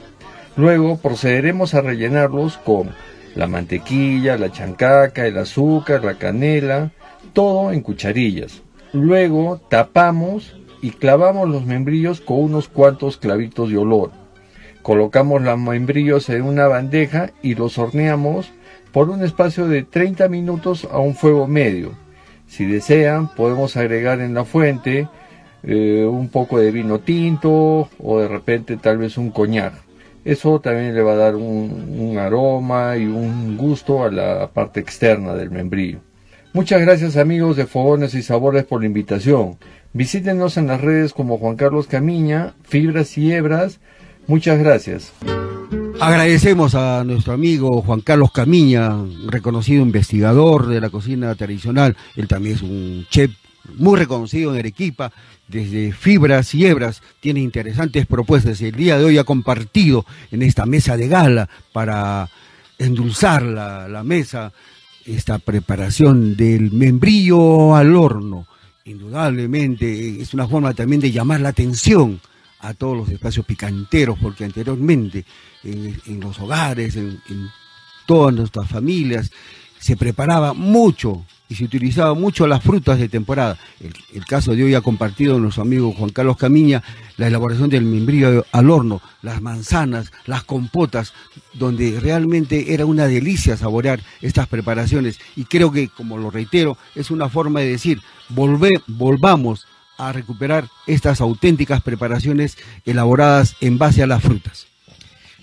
Speaker 16: Luego procederemos a rellenarlos con la mantequilla, la chancaca, el azúcar, la canela, todo en cucharillas. Luego tapamos y clavamos los membrillos con unos cuantos clavitos de olor. Colocamos los membrillos en una bandeja y los horneamos por un espacio de 30 minutos a un fuego medio. Si desean, podemos agregar en la fuente eh, un poco de vino tinto o de repente tal vez un coñac. Eso también le va a dar un, un aroma y un gusto a la parte externa del membrillo. Muchas gracias amigos de Fogones y Sabores por la invitación. Visítenos en las redes como Juan Carlos Camiña, Fibras y Hebras. Muchas gracias.
Speaker 4: Agradecemos a nuestro amigo Juan Carlos Camiña, reconocido investigador de la cocina tradicional. Él también es un chef muy reconocido en Arequipa, desde Fibras y Hebras, tiene interesantes propuestas. El día de hoy ha compartido en esta mesa de gala para endulzar la mesa esta preparación del membrillo al horno indudablemente es una forma también de llamar la atención a todos los espacios picanteros, porque anteriormente en, los hogares, en, todas nuestras familias, se preparaba mucho y se utilizaba mucho las frutas de temporada. El, caso de hoy ha compartido nuestro amigo Juan Carlos Camiña la elaboración del membrillo al horno, las manzanas, las compotas, donde realmente era una delicia saborear estas preparaciones. Y creo que, como lo reitero, es una forma de decir, volvamos a recuperar estas auténticas preparaciones elaboradas en base a las frutas.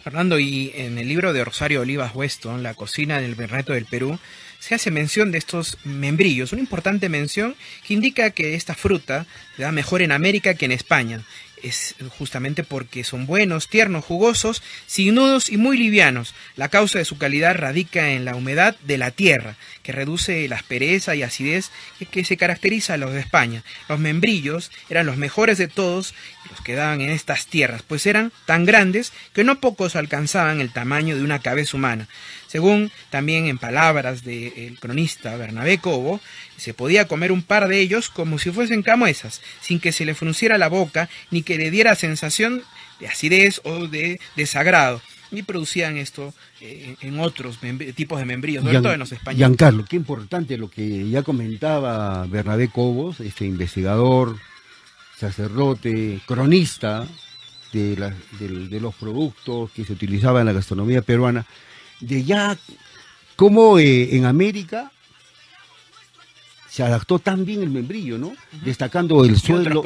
Speaker 5: Fernando, y en el libro de Rosario Olivas Weston, La cocina del Berneto del Perú, se hace mención de estos membrillos, una importante mención que indica que esta fruta se da mejor en América que en España es justamente porque son buenos, tiernos, jugosos, sin nudos y muy livianos. La causa de su calidad radica en la humedad de la tierra, que reduce la aspereza y acidez que se caracteriza a los de España. Los membrillos eran los mejores de todos los que daban en estas tierras, pues eran tan grandes que no pocos alcanzaban el tamaño de una cabeza humana. Según también en palabras del cronista Bernabé Cobo, se podía comer un par de ellos como si fuesen camuesas, sin que se le frunciera la boca ni que le diera sensación de acidez o de desagrado. Y producían esto eh, en otros tipos de membrillos, sobre todo en los españoles.
Speaker 4: Giancarlo, qué importante lo que ya comentaba Bernabé Cobos, este investigador, sacerdote, cronista de, de los productos que se utilizaban en la gastronomía peruana de ya cómo eh, en América se adaptó tan bien el membrillo, ¿no? Destacando el suelo,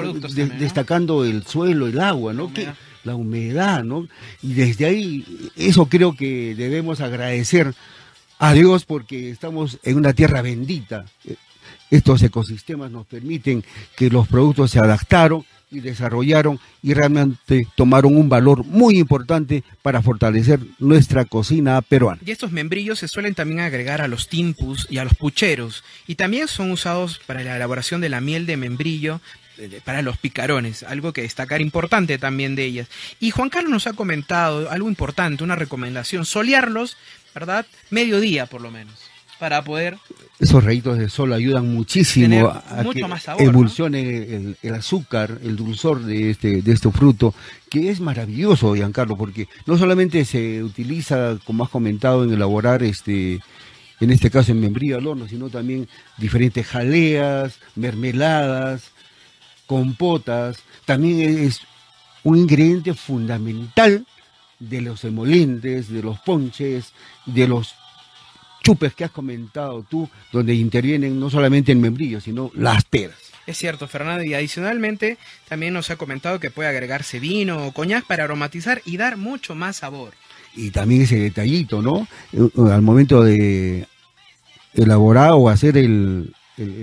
Speaker 4: destacando el suelo, el agua, ¿no? La humedad. la humedad, ¿no? Y desde ahí, eso creo que debemos agradecer a Dios porque estamos en una tierra bendita. Estos ecosistemas nos permiten que los productos se adaptaron y desarrollaron y realmente tomaron un valor muy importante para fortalecer nuestra cocina peruana.
Speaker 5: Y estos membrillos se suelen también agregar a los timpus y a los pucheros y también son usados para la elaboración de la miel de membrillo eh, para los picarones, algo que destacar importante también de ellas. Y Juan Carlos nos ha comentado algo importante, una recomendación, solearlos, ¿verdad? Mediodía por lo menos para poder...
Speaker 4: Esos rayitos de sol ayudan muchísimo a que emulsione el, azúcar, el dulzor de este, de este fruto, que es maravilloso, Giancarlo, porque no solamente se utiliza, como has comentado, en elaborar este en este caso en membrillo al horno, sino también diferentes jaleas, mermeladas, compotas, también es un ingrediente fundamental de los emolentes, de los ponches, de los chupes que has comentado tú, donde intervienen no solamente el membrillo, sino las peras.
Speaker 5: Es cierto, Fernando, y adicionalmente también nos ha comentado que puede agregarse vino o coñac para aromatizar y dar mucho más sabor.
Speaker 4: Y también ese detallito, ¿no? Eh, al momento de elaborar o hacer el,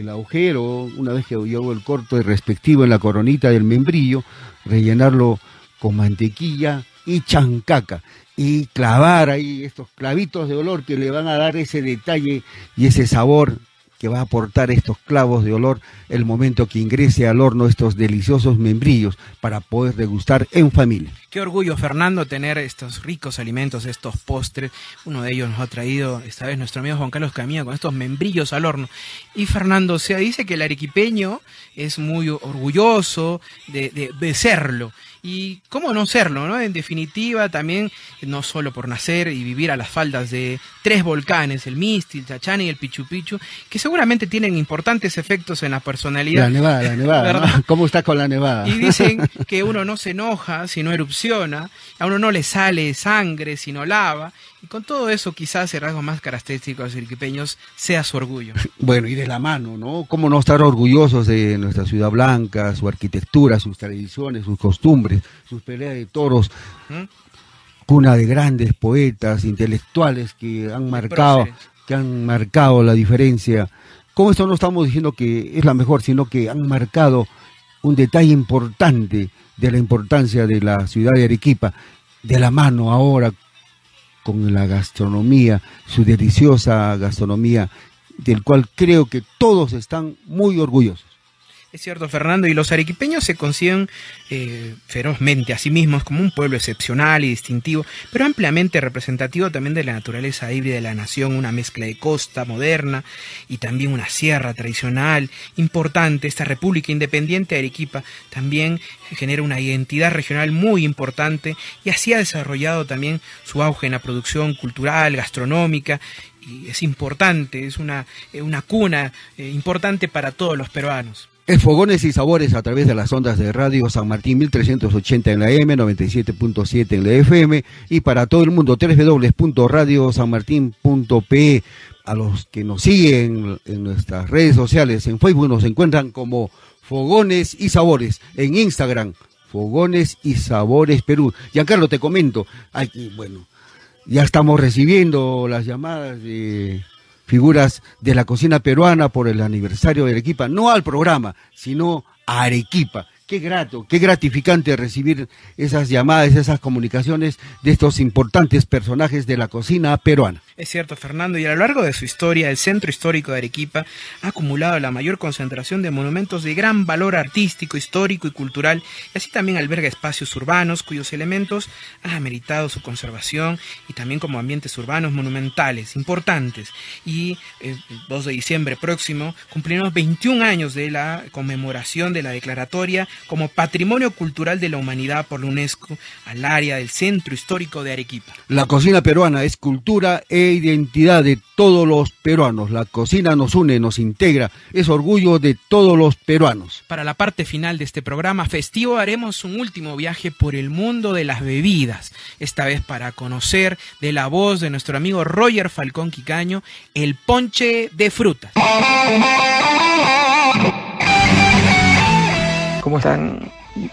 Speaker 4: agujero, una vez que hago el corto respectivo en la coronita del membrillo, rellenarlo con mantequilla y chancaca y clavar ahí estos clavitos de olor que le van a dar ese detalle y ese sabor que va a aportar estos clavos de olor el momento que ingrese al horno estos deliciosos membrillos para poder degustar en familia.
Speaker 5: Qué orgullo, Fernando, tener estos ricos alimentos, estos postres. Uno de ellos nos ha traído esta vez nuestro amigo Juan Carlos Camilla con estos membrillos al horno. Y Fernando, se dice que el arequipeño es muy orgulloso de, de serlo y cómo no serlo, ¿no? En definitiva, también, no solo por nacer y vivir a las faldas de tres volcanes, el Misti, el Chachani y el Pichu Pichu, que seguramente tienen importantes efectos en la personalidad.
Speaker 4: La nevada, la nevada, (laughs) ¿Cómo está con la nevada?
Speaker 5: Y dicen (laughs) que uno no se enoja si no a uno no le sale sangre si no lava, y con todo eso quizás el rasgo más característico de los arequipeños sea su orgullo. (laughs)
Speaker 4: Bueno, y de la mano, ¿no? ¿Cómo no estar orgullosos de nuestra ciudad blanca, su arquitectura, sus tradiciones, sus costumbres? sus peleas de toros, cuna de grandes poetas, intelectuales que han marcado, que han marcado la diferencia. Con esto no estamos diciendo que es la mejor, sino que han marcado un detalle importante de la importancia de la ciudad de Arequipa, de la mano ahora con la gastronomía, su deliciosa gastronomía, del cual creo que todos están muy orgullosos.
Speaker 5: Es cierto, Fernando, y los arequipeños se consiguen eh, ferozmente a sí mismos como un pueblo excepcional y distintivo, pero ampliamente representativo también de la naturaleza híbrida de la nación, una mezcla de costa moderna y también una sierra tradicional importante. Esta República Independiente de Arequipa también genera una identidad regional muy importante y así ha desarrollado también su auge en la producción cultural, gastronómica y es importante, es una, eh, una cuna eh, importante para todos los peruanos.
Speaker 4: Es Fogones y Sabores a través de las ondas de radio San Martín 1380 en la M, 97.7 en la FM y para todo el mundo www.radiosanmartin.pe. A los que nos siguen en nuestras redes sociales, en Facebook nos encuentran como Fogones y Sabores, en Instagram, Fogones y Sabores Perú. Giancarlo, te comento, aquí, bueno, ya estamos recibiendo las llamadas de figuras de la cocina peruana por el aniversario de Arequipa, no al programa, sino a Arequipa. Qué grato, qué gratificante recibir esas llamadas, esas comunicaciones de estos importantes personajes de la cocina peruana.
Speaker 5: Es cierto, Fernando, y a lo largo de su historia, el centro histórico de Arequipa ha acumulado la mayor concentración de monumentos de gran valor artístico, histórico y cultural, y así también alberga espacios urbanos cuyos elementos han ameritado su conservación y también como ambientes urbanos monumentales, importantes. Y el 2 de diciembre próximo cumplimos 21 años de la conmemoración de la declaratoria como Patrimonio Cultural de la Humanidad por la UNESCO al área del Centro Histórico de Arequipa.
Speaker 4: La cocina peruana es cultura e identidad de todos los peruanos. La cocina nos une, nos integra, es orgullo de todos los peruanos.
Speaker 5: Para la parte final de este programa festivo haremos un último viaje por el mundo de las bebidas, esta vez para conocer de la voz de nuestro amigo Roger Falcón Quicaño el ponche de frutas.
Speaker 17: ¿Cómo están?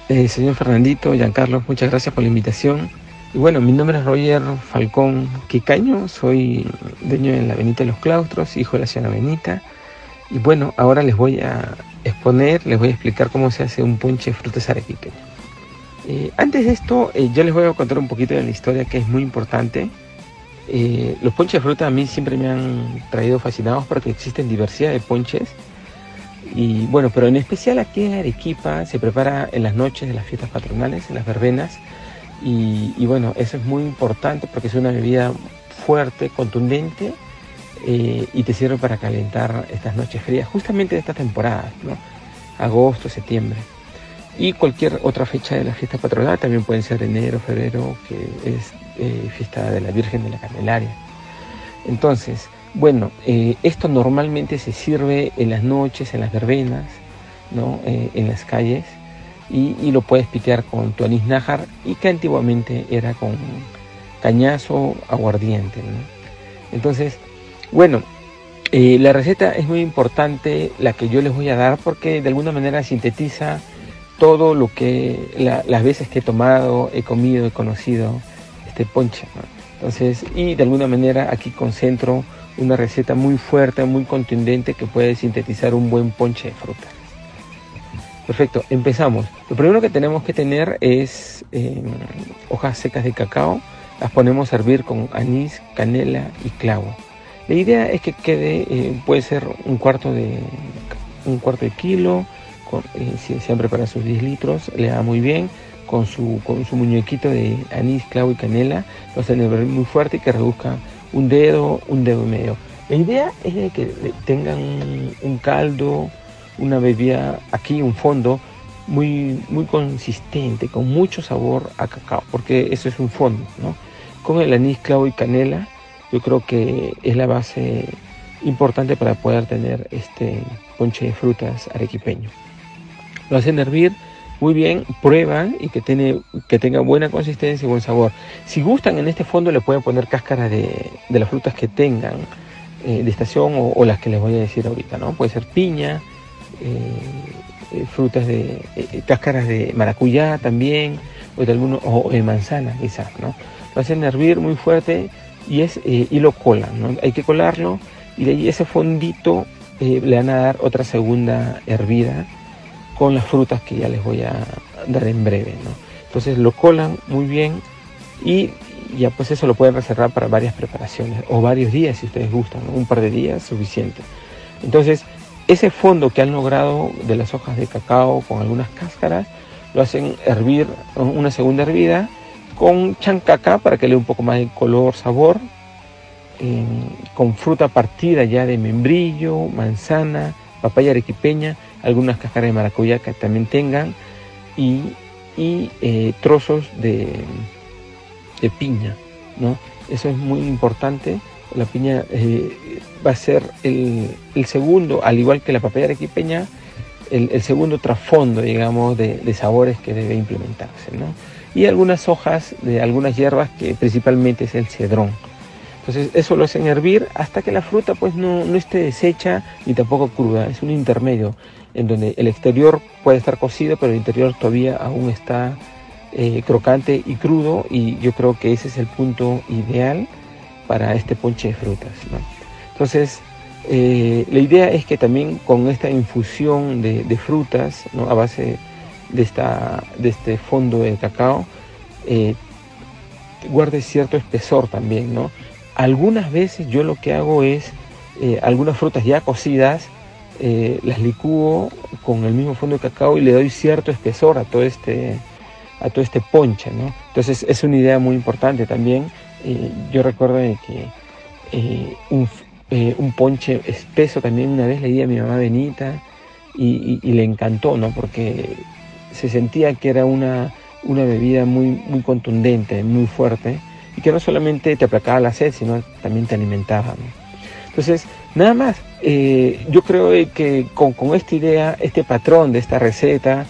Speaker 17: Eh, señor Fernandito, Giancarlo, muchas gracias por la invitación. Y bueno, mi nombre es Roger Falcón Quicaño, soy dueño de la Benita de los Claustros, hijo de la señora Benita. Y bueno, ahora les voy a exponer, les voy a explicar cómo se hace un ponche de frutas arequipeñas. Eh, antes de esto, eh, yo les voy a contar un poquito de la historia que es muy importante. Eh, los ponches de fruta a mí siempre me han traído fascinados porque existen diversidad de ponches. Y bueno, pero en especial aquí en Arequipa se prepara en las noches de las fiestas patronales, en las verbenas. Y, bueno, eso es muy importante porque es una bebida fuerte, contundente y te sirve para calentar estas noches frías, justamente de esta temporada, ¿no? agosto, septiembre y cualquier otra fecha de la fiesta patronal, también pueden ser enero, febrero, que es eh, fiesta de la Virgen de la Candelaria. Entonces, bueno, eh, esto normalmente se sirve en las noches, en las verbenas, ¿no? Eh, en las calles, y, lo puedes pitear con tu anís nájar, y que antiguamente era con cañazo aguardiente. Entonces, bueno, la receta es muy importante, la que yo les voy a dar, porque de alguna manera sintetiza todo lo que las veces que he tomado, he comido, he conocido este ponche. Entonces, y de alguna manera aquí concentro una receta muy fuerte, muy contundente que puede sintetizar un buen ponche de fruta. Perfecto, empezamos. Lo primero que tenemos que tener es em, hojas secas de cacao. Las ponemos a hervir con anís, canela y clavo. La idea es que quede, eh, puede ser un cuarto de un cuarto de kilo, eh, si siempre para sus 10 litros, le da muy bien con su, con su muñequito de anís, clavo y canela, lo hacen muy fuerte y que reduzca un dedo, un dedo y medio. La idea es que tengan un caldo, una bebida aquí, un fondo muy, muy consistente, con mucho sabor a cacao, porque eso es un fondo, ¿no? Con el anís, clavo y canela, yo creo que es la base importante para poder tener este ponche de frutas arequipeño lo hacen hervir muy bien, prueban y que, tiene, que tenga buena consistencia y buen sabor. Si gustan en este fondo le pueden poner cáscara de, las frutas que tengan eh, de estación o, las que les voy a decir ahorita, ¿no? Puede ser piña, eh, eh, frutas de cáscaras de maracuyá también, o de algunos, o de manzana quizás, ¿no? Lo hacen hervir muy fuerte y, es, y lo colan, ¿no? Hay que colarlo y de ahí ese fondito le van a dar otra segunda hervida con las frutas que ya les voy a dar en breve. ¿no? Entonces lo colan muy bien y ya pues eso lo pueden reservar para varias preparaciones o varios días si ustedes gustan, un par de días suficiente. Entonces ese fondo que han logrado de las hojas de cacao con algunas cáscaras lo hacen hervir una segunda hervida con chancaca para que le dé un poco más de color, sabor, con fruta partida ya de membrillo, manzana, papaya arequipeña algunas cáscaras de maracuyá que también tengan y, eh, trozos de, de, piña, ¿no? Eso es muy importante. La piña eh, va a ser el, segundo, al igual que la papaya arequipeña, el, el segundo trasfondo, digamos, de, de, sabores que debe implementarse, ¿no? Y algunas hojas de algunas hierbas que principalmente es el cedrón. Entonces eso lo hacen hervir hasta que la fruta pues no, no esté deshecha ni tampoco cruda, es un intermedio en donde el exterior puede estar cocido, pero el interior todavía aún está eh, crocante y crudo y yo creo que ese es el punto ideal para este ponche de frutas. Entonces, eh, la idea es que también con esta infusión de, frutas a base de, esta, de este fondo de cacao, eh, guarde cierto espesor también. ¿no? Algunas veces yo lo que hago es algunas frutas ya cocidas, eh, las licúo con el mismo fondo de cacao y le doy cierto espesor a todo este, a todo este ponche. Entonces es una idea muy importante también. Eh, yo recuerdo que eh, un, ponche espeso también una vez le di a mi mamá Benita y, le encantó, ¿no? Porque se sentía que era una, una bebida muy, muy contundente, muy fuerte y que no solamente te aplacaba la sed, sino también te alimentaba, Entonces, nada más, eh, yo creo que con, esta idea, este patrón de esta receta,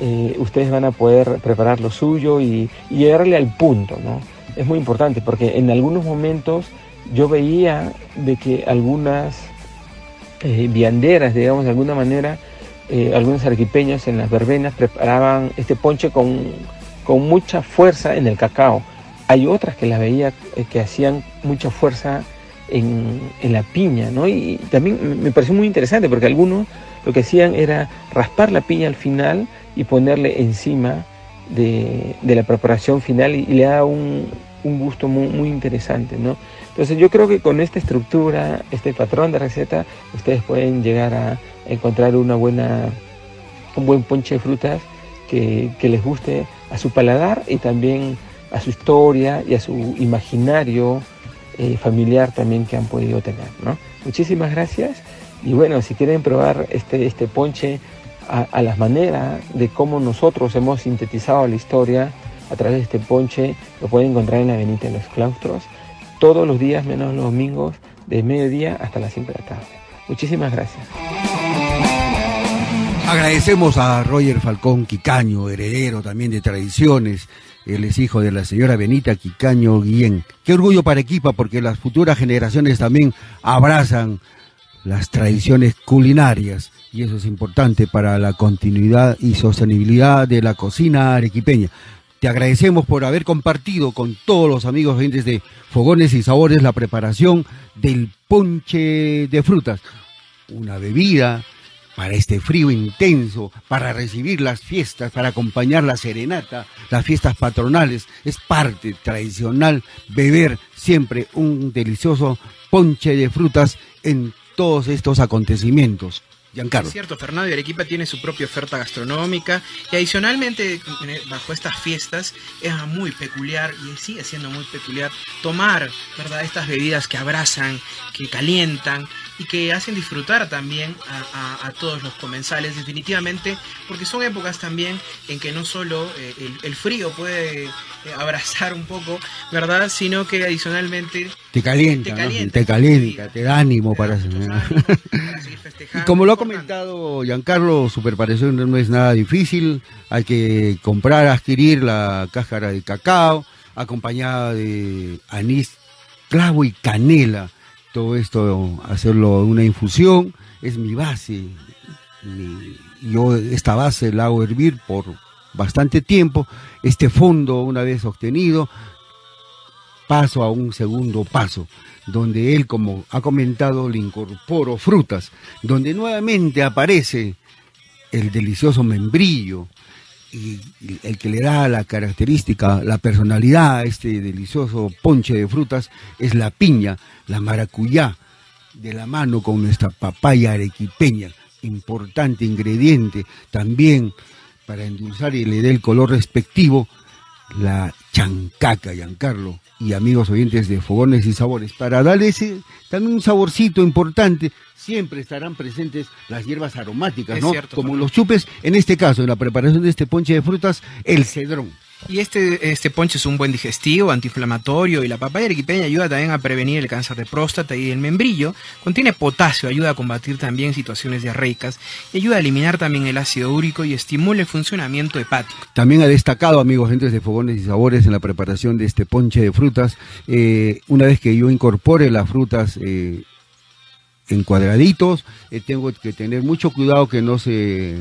Speaker 17: eh, ustedes van a poder preparar lo suyo y, llegarle al punto, ¿no? Es muy importante porque en algunos momentos yo veía de que algunas eh, vianderas, digamos de alguna manera, algunos arquipeños en las verbenas preparaban este ponche con, con mucha fuerza en el cacao. Hay otras que las veía que hacían mucha fuerza en, la piña, ¿no? Y también me pareció muy interesante porque algunos lo que hacían era raspar la piña al final y ponerle encima de, la preparación final y, le da un, gusto muy, muy interesante, ¿no? Entonces yo creo que con esta estructura, este patrón de receta, ustedes pueden llegar a encontrar una buena, un buen ponche de frutas que, les guste a su paladar y también a su historia y a su imaginario eh, familiar también que han podido tener. ¿no? Muchísimas gracias y bueno, si quieren probar este, este ponche a, a las maneras de cómo nosotros hemos sintetizado la historia a través de este ponche, lo pueden encontrar en la Avenida de los Claustros todos los días menos los domingos de mediodía hasta las 5 de la tarde. Muchísimas gracias.
Speaker 4: Agradecemos a Roger Falcón Quicaño, heredero también de tradiciones. Él es hijo de la señora Benita Quicaño Guillén. Qué orgullo para Equipa porque las futuras generaciones también abrazan las tradiciones culinarias y eso es importante para la continuidad y sostenibilidad de la cocina arequipeña. Te agradecemos por haber compartido con todos los amigos de Fogones y Sabores la preparación del ponche de frutas, una bebida para este frío intenso, para recibir las fiestas, para acompañar la serenata, las fiestas patronales. Es parte tradicional beber siempre un delicioso ponche de frutas en todos estos acontecimientos.
Speaker 5: Es cierto, Fernando y Arequipa tiene su propia oferta gastronómica y adicionalmente bajo estas fiestas es muy peculiar y sigue siendo muy peculiar tomar ¿verdad? estas bebidas que abrazan, que calientan y que hacen disfrutar también a, todos los comensales definitivamente porque son épocas también en que no solo eh, el, frío puede eh, abrazar un poco, ¿verdad? Sino que adicionalmente
Speaker 4: te calienta, te calienta, te, da ánimo para, para seguir (laughs) festejando. Y como lo comentado Giancarlo, su preparación no es nada difícil. Hay que comprar, adquirir la cáscara de cacao, acompañada de anís, clavo y canela. Todo esto, hacerlo una infusión, es mi base. yo esta base la hago hervir por bastante tiempo. Este fondo, una vez obtenido, paso a un segundo paso donde él, como ha comentado, le incorporo frutas, donde nuevamente aparece el delicioso membrillo, y el que le da la característica, la personalidad a este delicioso ponche de frutas es la piña, la maracuyá, de la mano con nuestra papaya arequipeña, importante ingrediente también para endulzar y le dé el color respectivo, la chancaca, Giancarlo, y amigos oyentes de Fogones y Sabores. Para darle ese también un saborcito importante, siempre estarán presentes las hierbas aromáticas, ¿no? Como los chupes, en este caso, en la preparación de este ponche de frutas, el cedrón.
Speaker 5: Y este, este ponche es un buen digestivo, antiinflamatorio y la papaya arequipeña ayuda también a prevenir el cáncer de próstata y el membrillo. Contiene potasio, ayuda a combatir también situaciones diarreicas y ayuda a eliminar también el ácido úrico y estimula el funcionamiento hepático.
Speaker 4: También ha destacado, amigos, gentes de fogones y sabores en la preparación de este ponche de frutas. Eh, una vez que yo incorpore las frutas eh, en cuadraditos, eh, tengo que tener mucho cuidado que no se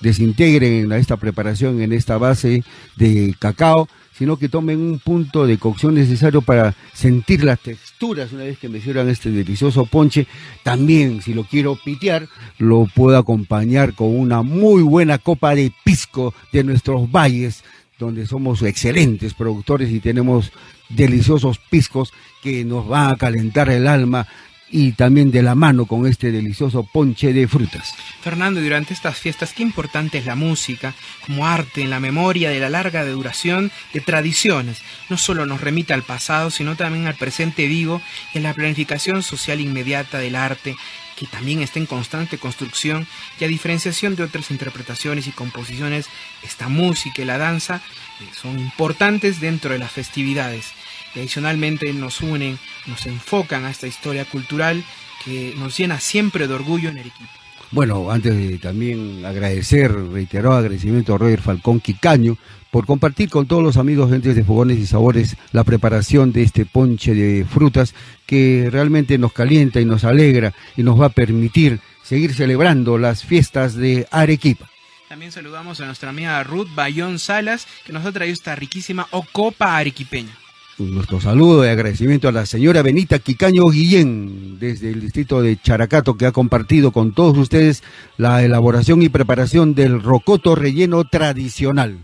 Speaker 4: desintegren esta preparación en esta base de cacao, sino que tomen un punto de cocción necesario para sentir las texturas una vez que me sirvan este delicioso ponche. También, si lo quiero pitear, lo puedo acompañar con una muy buena copa de pisco de nuestros valles, donde somos excelentes productores y tenemos deliciosos piscos que nos van a calentar el alma y también de la mano con este delicioso ponche de frutas.
Speaker 5: Fernando, durante estas fiestas, qué importante es la música como arte en la memoria de la larga duración de tradiciones. No solo nos remite al pasado, sino también al presente vivo y en la planificación social inmediata del arte que también está en constante construcción y a diferenciación de otras interpretaciones y composiciones, esta música y la danza eh, son importantes dentro de las festividades y adicionalmente nos unen, nos enfocan a esta historia cultural que nos llena siempre de orgullo en Arequipa.
Speaker 4: Bueno, antes de también agradecer, reiterar agradecimiento a Roger Falcón Quicaño por compartir con todos los amigos gentes de Fogones y Sabores la preparación de este ponche de frutas que realmente nos calienta y nos alegra y nos va a permitir seguir celebrando las fiestas de Arequipa.
Speaker 5: También saludamos a nuestra amiga Ruth Bayón Salas que nos ha traído esta riquísima ocopa arequipeña.
Speaker 4: Nuestro saludo y agradecimiento a la señora Benita Quicaño Guillén, desde el distrito de Characato, que ha compartido con todos ustedes la elaboración y preparación del rocoto relleno tradicional.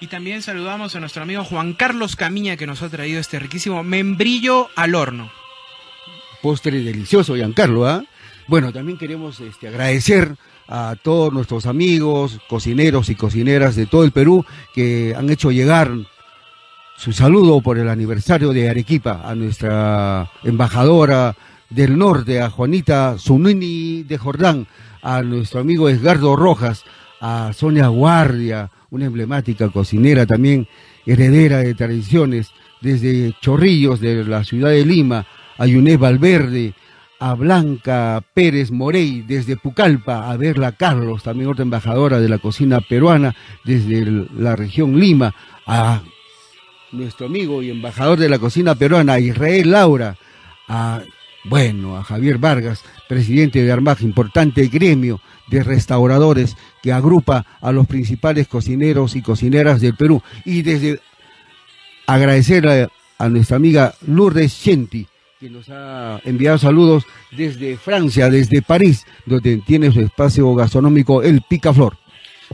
Speaker 5: Y también saludamos a nuestro amigo Juan Carlos Camiña, que nos ha traído este riquísimo membrillo al horno.
Speaker 4: Postre delicioso, Giancarlo, ¿ah? Bueno, también queremos este, agradecer a todos nuestros amigos, cocineros y cocineras de todo el Perú que han hecho llegar su saludo por el aniversario de Arequipa a nuestra embajadora del norte, a Juanita Zunini de Jordán, a nuestro amigo Edgardo Rojas, a Sonia Guardia, una emblemática cocinera también, heredera de tradiciones, desde Chorrillos de la ciudad de Lima, a Yunés Valverde, a Blanca Pérez Morey desde Pucallpa, a Verla Carlos, también otra embajadora de la cocina peruana desde la región Lima, a nuestro amigo y embajador de la cocina peruana, Israel Laura, a, bueno, a Javier Vargas, presidente de Armaj, importante gremio de restauradores que agrupa a los principales cocineros y cocineras del Perú. Y desde agradecer a, a nuestra amiga Lourdes Chenti, que nos ha enviado saludos desde Francia, desde París, donde tiene su espacio gastronómico El Picaflor.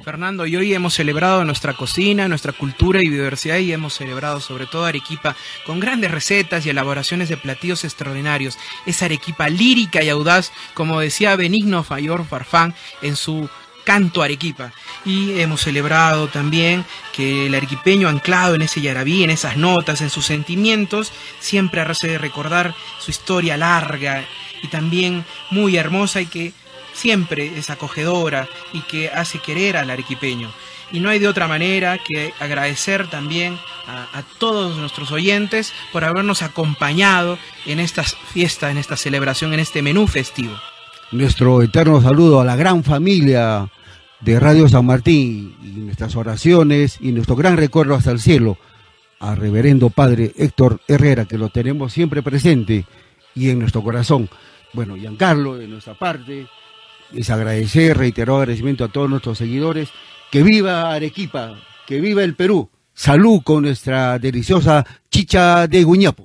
Speaker 5: Fernando, y hoy hemos celebrado nuestra cocina, nuestra cultura y biodiversidad y hemos celebrado sobre todo Arequipa con grandes recetas y elaboraciones de platillos extraordinarios. Esa Arequipa lírica y audaz, como decía Benigno Fayor Farfán en su canto Arequipa. Y hemos celebrado también que el arequipeño anclado en ese yarabí, en esas notas, en sus sentimientos, siempre hace recordar su historia larga y también muy hermosa y que siempre es acogedora y que hace querer al arequipeño. Y no hay de otra manera que agradecer también a, todos nuestros oyentes por habernos acompañado en esta fiesta, en esta celebración, en este menú festivo.
Speaker 4: Nuestro eterno saludo a la gran familia de Radio San Martín y nuestras oraciones y nuestro gran recuerdo hasta el cielo a Reverendo Padre Héctor Herrera, que lo tenemos siempre presente y en nuestro corazón. Bueno, Giancarlo, de nuestra parte, es agradecer, reiterar agradecimiento a todos nuestros seguidores. Que viva Arequipa, que viva el Perú. Salud con nuestra deliciosa chicha de guñapo.